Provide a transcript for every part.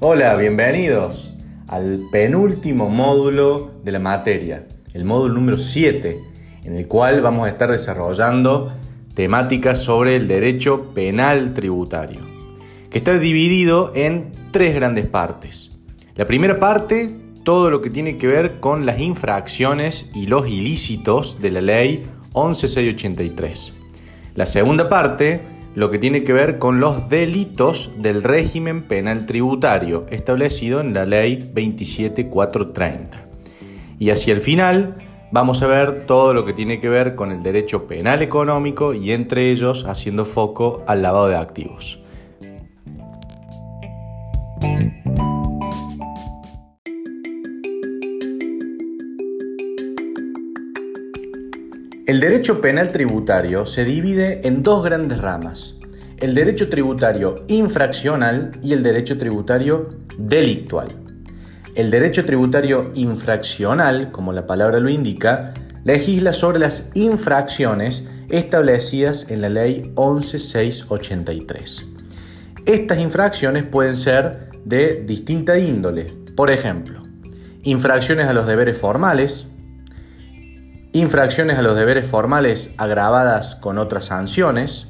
Hola, bienvenidos al penúltimo módulo de la materia, el módulo número 7, en el cual vamos a estar desarrollando temáticas sobre el derecho penal tributario, que está dividido en tres grandes partes. La primera parte, todo lo que tiene que ver con las infracciones y los ilícitos de la ley 11683. La segunda parte, lo que tiene que ver con los delitos del régimen penal tributario establecido en la ley 27430. Y hacia el final vamos a ver todo lo que tiene que ver con el derecho penal económico y entre ellos haciendo foco al lavado de activos. El derecho penal tributario se divide en dos grandes ramas, el derecho tributario infraccional y el derecho tributario delictual. El derecho tributario infraccional, como la palabra lo indica, legisla sobre las infracciones establecidas en la ley 11683. Estas infracciones pueden ser de distinta índole, por ejemplo, infracciones a los deberes formales, infracciones a los deberes formales agravadas con otras sanciones,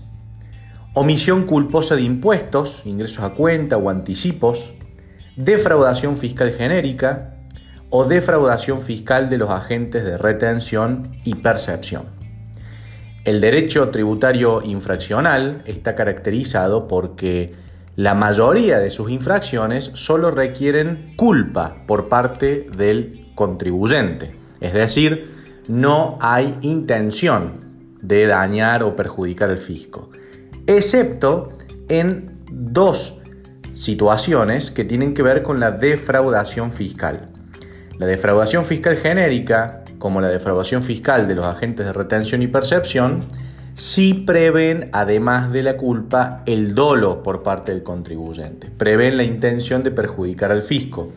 omisión culposa de impuestos, ingresos a cuenta o anticipos, defraudación fiscal genérica o defraudación fiscal de los agentes de retención y percepción. El derecho tributario infraccional está caracterizado porque la mayoría de sus infracciones solo requieren culpa por parte del contribuyente, es decir, no hay intención de dañar o perjudicar al fisco, excepto en dos situaciones que tienen que ver con la defraudación fiscal. La defraudación fiscal genérica, como la defraudación fiscal de los agentes de retención y percepción, sí prevén, además de la culpa, el dolo por parte del contribuyente. Prevén la intención de perjudicar al fisco.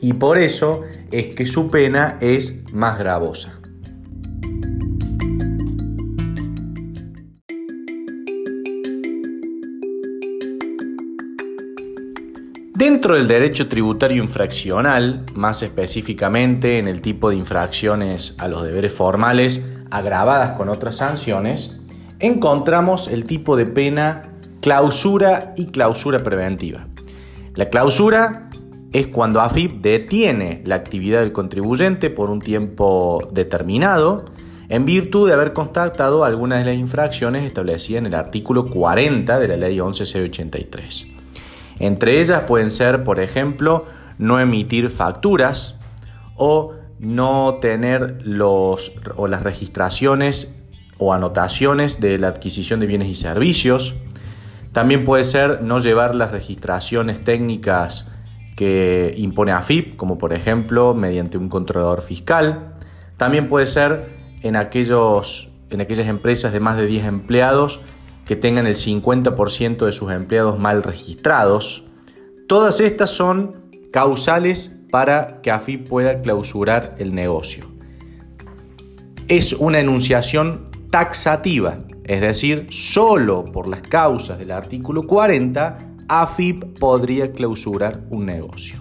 Y por eso es que su pena es más gravosa. Dentro del derecho tributario infraccional, más específicamente en el tipo de infracciones a los deberes formales agravadas con otras sanciones, encontramos el tipo de pena clausura y clausura preventiva. La clausura es cuando AFIP detiene la actividad del contribuyente por un tiempo determinado en virtud de haber constatado algunas de las infracciones establecidas en el artículo 40 de la ley 11683. Entre ellas pueden ser, por ejemplo, no emitir facturas o no tener los, o las registraciones o anotaciones de la adquisición de bienes y servicios. También puede ser no llevar las registraciones técnicas que impone AFIP, como por ejemplo mediante un controlador fiscal. También puede ser en, aquellos, en aquellas empresas de más de 10 empleados que tengan el 50% de sus empleados mal registrados. Todas estas son causales para que AFIP pueda clausurar el negocio. Es una enunciación taxativa, es decir, solo por las causas del artículo 40, AFIP podría clausurar un negocio.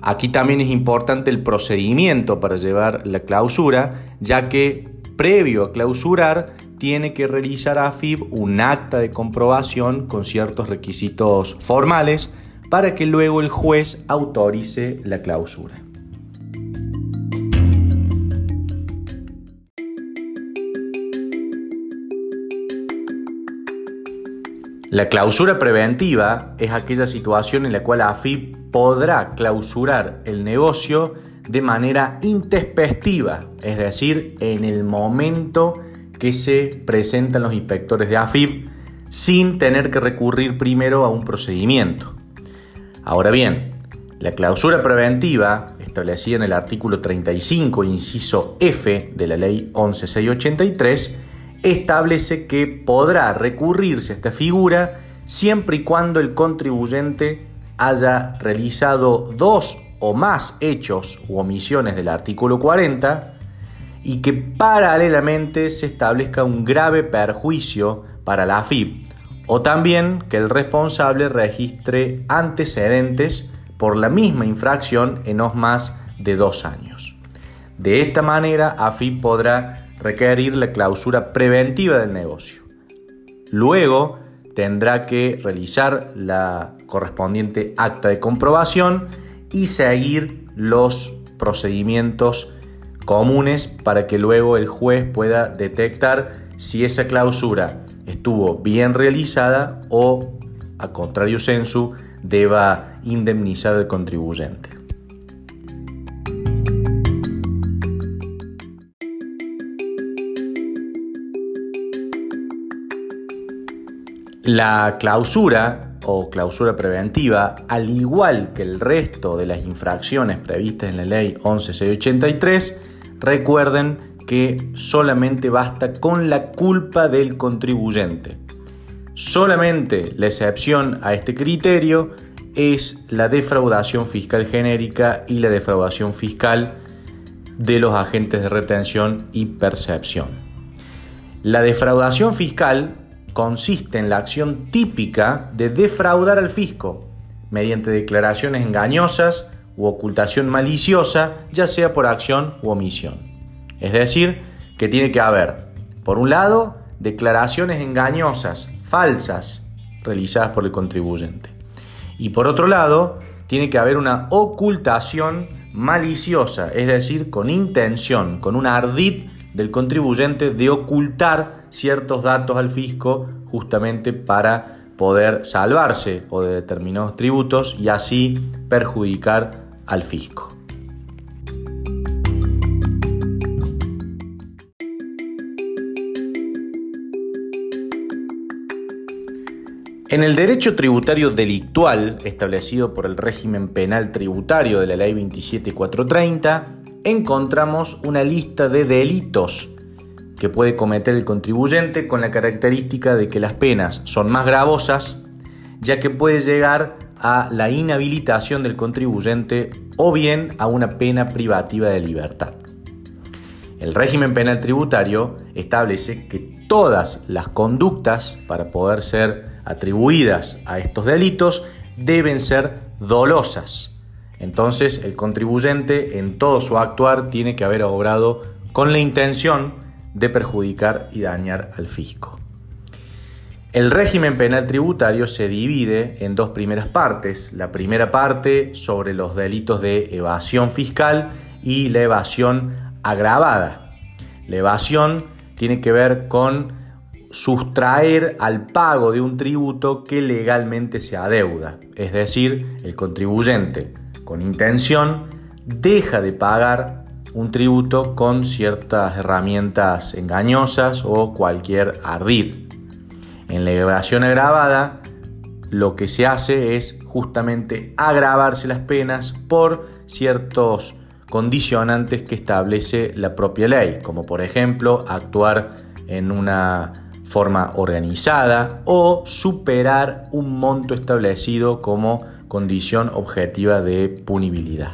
Aquí también es importante el procedimiento para llevar la clausura, ya que previo a clausurar tiene que realizar AFIP un acta de comprobación con ciertos requisitos formales para que luego el juez autorice la clausura. La clausura preventiva es aquella situación en la cual AFIP podrá clausurar el negocio de manera intespectiva, es decir, en el momento que se presentan los inspectores de AFIP sin tener que recurrir primero a un procedimiento. Ahora bien, la clausura preventiva, establecida en el artículo 35, inciso F de la ley 11683, establece que podrá recurrirse a esta figura siempre y cuando el contribuyente haya realizado dos o más hechos u omisiones del artículo 40 y que paralelamente se establezca un grave perjuicio para la AFIP o también que el responsable registre antecedentes por la misma infracción en no más de dos años. De esta manera, AFIP podrá requerir la clausura preventiva del negocio. Luego, tendrá que realizar la correspondiente acta de comprobación y seguir los procedimientos comunes para que luego el juez pueda detectar si esa clausura estuvo bien realizada o, a contrario sensu, deba indemnizar al contribuyente. La clausura o clausura preventiva, al igual que el resto de las infracciones previstas en la ley 11683, recuerden que solamente basta con la culpa del contribuyente. Solamente la excepción a este criterio es la defraudación fiscal genérica y la defraudación fiscal de los agentes de retención y percepción. La defraudación fiscal consiste en la acción típica de defraudar al fisco mediante declaraciones engañosas u ocultación maliciosa, ya sea por acción u omisión. Es decir, que tiene que haber, por un lado, declaraciones engañosas, falsas, realizadas por el contribuyente. Y por otro lado, tiene que haber una ocultación maliciosa, es decir, con intención, con un ardid del contribuyente de ocultar ciertos datos al fisco justamente para poder salvarse o de determinados tributos y así perjudicar al fisco. En el derecho tributario delictual establecido por el régimen penal tributario de la Ley 27430, encontramos una lista de delitos que puede cometer el contribuyente con la característica de que las penas son más gravosas, ya que puede llegar a la inhabilitación del contribuyente o bien a una pena privativa de libertad. El régimen penal tributario establece que todas las conductas para poder ser atribuidas a estos delitos deben ser dolosas, entonces el contribuyente en todo su actuar tiene que haber obrado con la intención de perjudicar y dañar al fisco. El régimen penal tributario se divide en dos primeras partes. La primera parte sobre los delitos de evasión fiscal y la evasión agravada. La evasión tiene que ver con sustraer al pago de un tributo que legalmente se adeuda, es decir, el contribuyente con intención deja de pagar un tributo con ciertas herramientas engañosas o cualquier ardid. En la evasión agravada, lo que se hace es justamente agravarse las penas por ciertos condicionantes que establece la propia ley, como por ejemplo actuar en una forma organizada o superar un monto establecido como condición objetiva de punibilidad.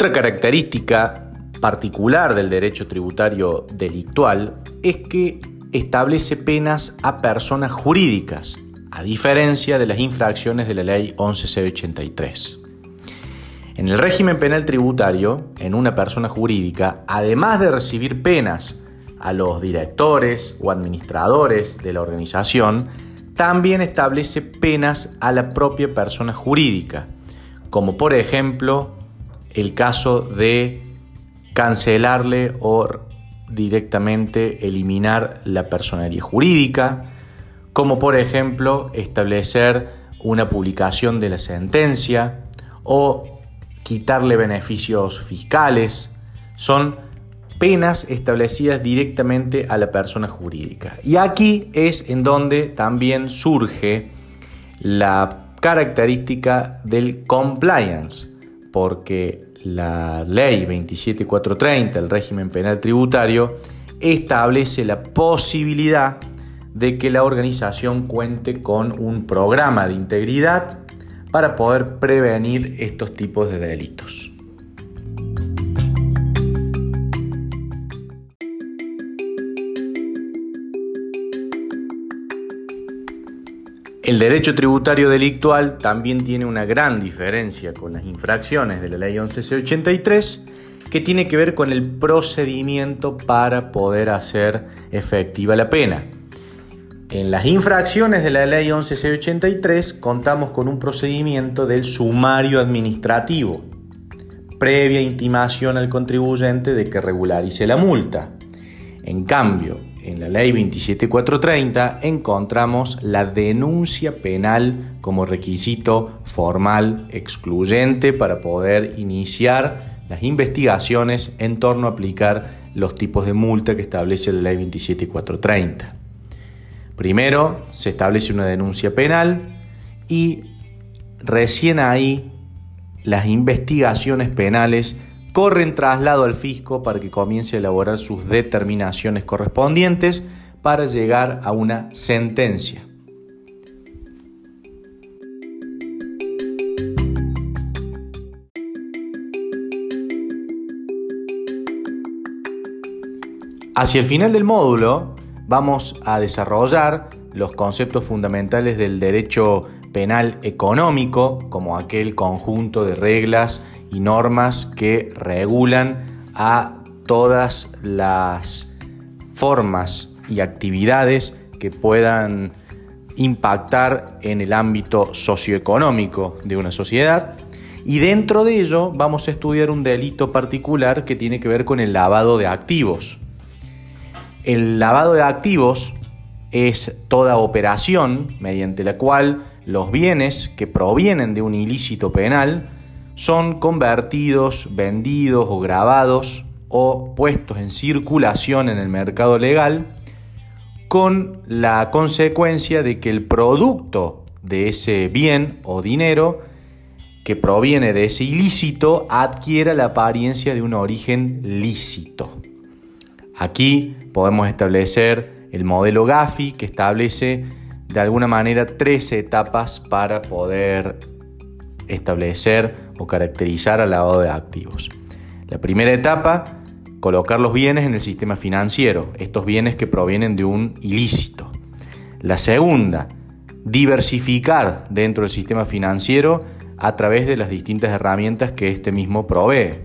Otra característica particular del derecho tributario delictual es que establece penas a personas jurídicas, a diferencia de las infracciones de la ley 11C83. En el régimen penal tributario, en una persona jurídica, además de recibir penas a los directores o administradores de la organización, también establece penas a la propia persona jurídica, como por ejemplo el caso de cancelarle o directamente eliminar la personería jurídica, como por ejemplo establecer una publicación de la sentencia o quitarle beneficios fiscales, son penas establecidas directamente a la persona jurídica. Y aquí es en donde también surge la característica del compliance, porque la ley 27430, el régimen penal tributario, establece la posibilidad de que la organización cuente con un programa de integridad para poder prevenir estos tipos de delitos. El derecho tributario delictual también tiene una gran diferencia con las infracciones de la ley 1183 que tiene que ver con el procedimiento para poder hacer efectiva la pena. En las infracciones de la ley 1183 contamos con un procedimiento del sumario administrativo, previa intimación al contribuyente de que regularice la multa. En cambio, en la ley 27430 encontramos la denuncia penal como requisito formal excluyente para poder iniciar las investigaciones en torno a aplicar los tipos de multa que establece la ley 27430. Primero se establece una denuncia penal y recién ahí las investigaciones penales corren traslado al fisco para que comience a elaborar sus determinaciones correspondientes para llegar a una sentencia. Hacia el final del módulo vamos a desarrollar los conceptos fundamentales del derecho penal económico como aquel conjunto de reglas y normas que regulan a todas las formas y actividades que puedan impactar en el ámbito socioeconómico de una sociedad y dentro de ello vamos a estudiar un delito particular que tiene que ver con el lavado de activos. El lavado de activos es toda operación mediante la cual los bienes que provienen de un ilícito penal son convertidos, vendidos o grabados o puestos en circulación en el mercado legal con la consecuencia de que el producto de ese bien o dinero que proviene de ese ilícito adquiera la apariencia de un origen lícito. Aquí podemos establecer el modelo GAFI que establece de alguna manera tres etapas para poder establecer o caracterizar al lavado de activos. La primera etapa, colocar los bienes en el sistema financiero, estos bienes que provienen de un ilícito. La segunda, diversificar dentro del sistema financiero a través de las distintas herramientas que este mismo provee.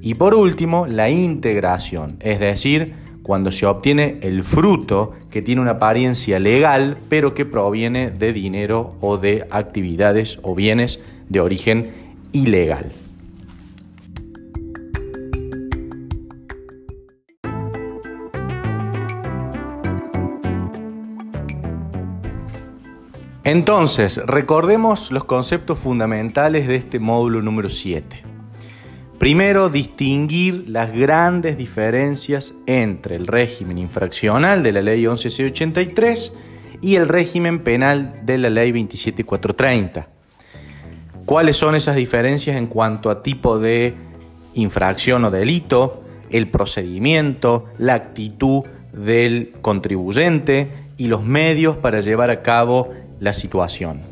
Y por último, la integración, es decir, cuando se obtiene el fruto que tiene una apariencia legal, pero que proviene de dinero o de actividades o bienes de origen ilegal. Entonces, recordemos los conceptos fundamentales de este módulo número 7. Primero, distinguir las grandes diferencias entre el régimen infraccional de la ley 11683 y el régimen penal de la ley 27430. ¿Cuáles son esas diferencias en cuanto a tipo de infracción o delito, el procedimiento, la actitud del contribuyente y los medios para llevar a cabo la situación?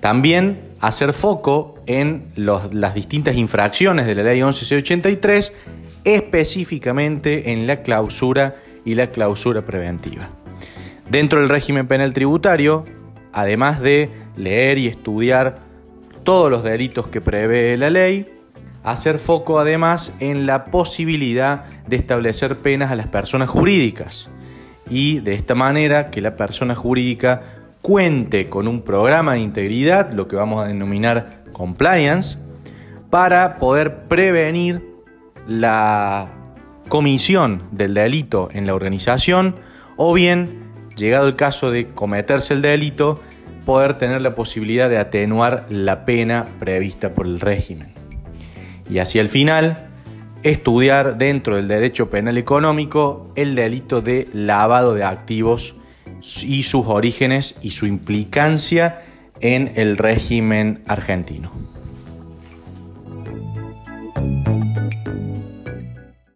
También hacer foco en las distintas infracciones de la ley 1183, específicamente en la clausura y la clausura preventiva. Dentro del régimen penal tributario, además de leer y estudiar todos los delitos que prevé la ley, hacer foco además en la posibilidad de establecer penas a las personas jurídicas y de esta manera que la persona jurídica cuente con un programa de integridad, lo que vamos a denominar compliance, para poder prevenir la comisión del delito en la organización o bien, llegado el caso de cometerse el delito, poder tener la posibilidad de atenuar la pena prevista por el régimen. Y hacia el final, estudiar dentro del derecho penal económico el delito de lavado de activos y sus orígenes y su implicancia en el régimen argentino.